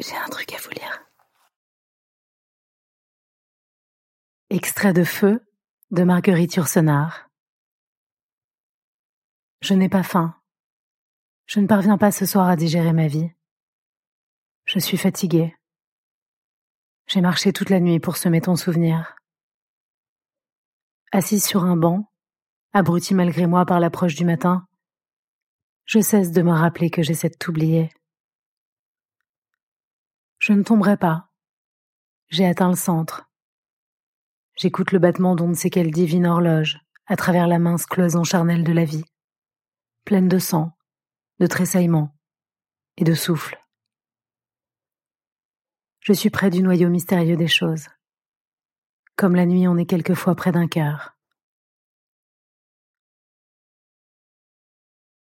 J'ai un truc à vous lire. Extrait de Feu de Marguerite Yourcenar. Je n'ai pas faim. Je ne parviens pas ce soir à digérer ma vie. Je suis fatiguée. J'ai marché toute la nuit pour semer ton souvenir. Assise sur un banc, abruti malgré moi par l'approche du matin, je cesse de me rappeler que j'essaie de t'oublier. Je ne tomberai pas. J'ai atteint le centre. J'écoute le battement d'on ne sait quelle divine horloge à travers la mince cloison charnelle de la vie, pleine de sang, de tressaillements et de souffle. Je suis près du noyau mystérieux des choses. Comme la nuit on est quelquefois près d'un cœur.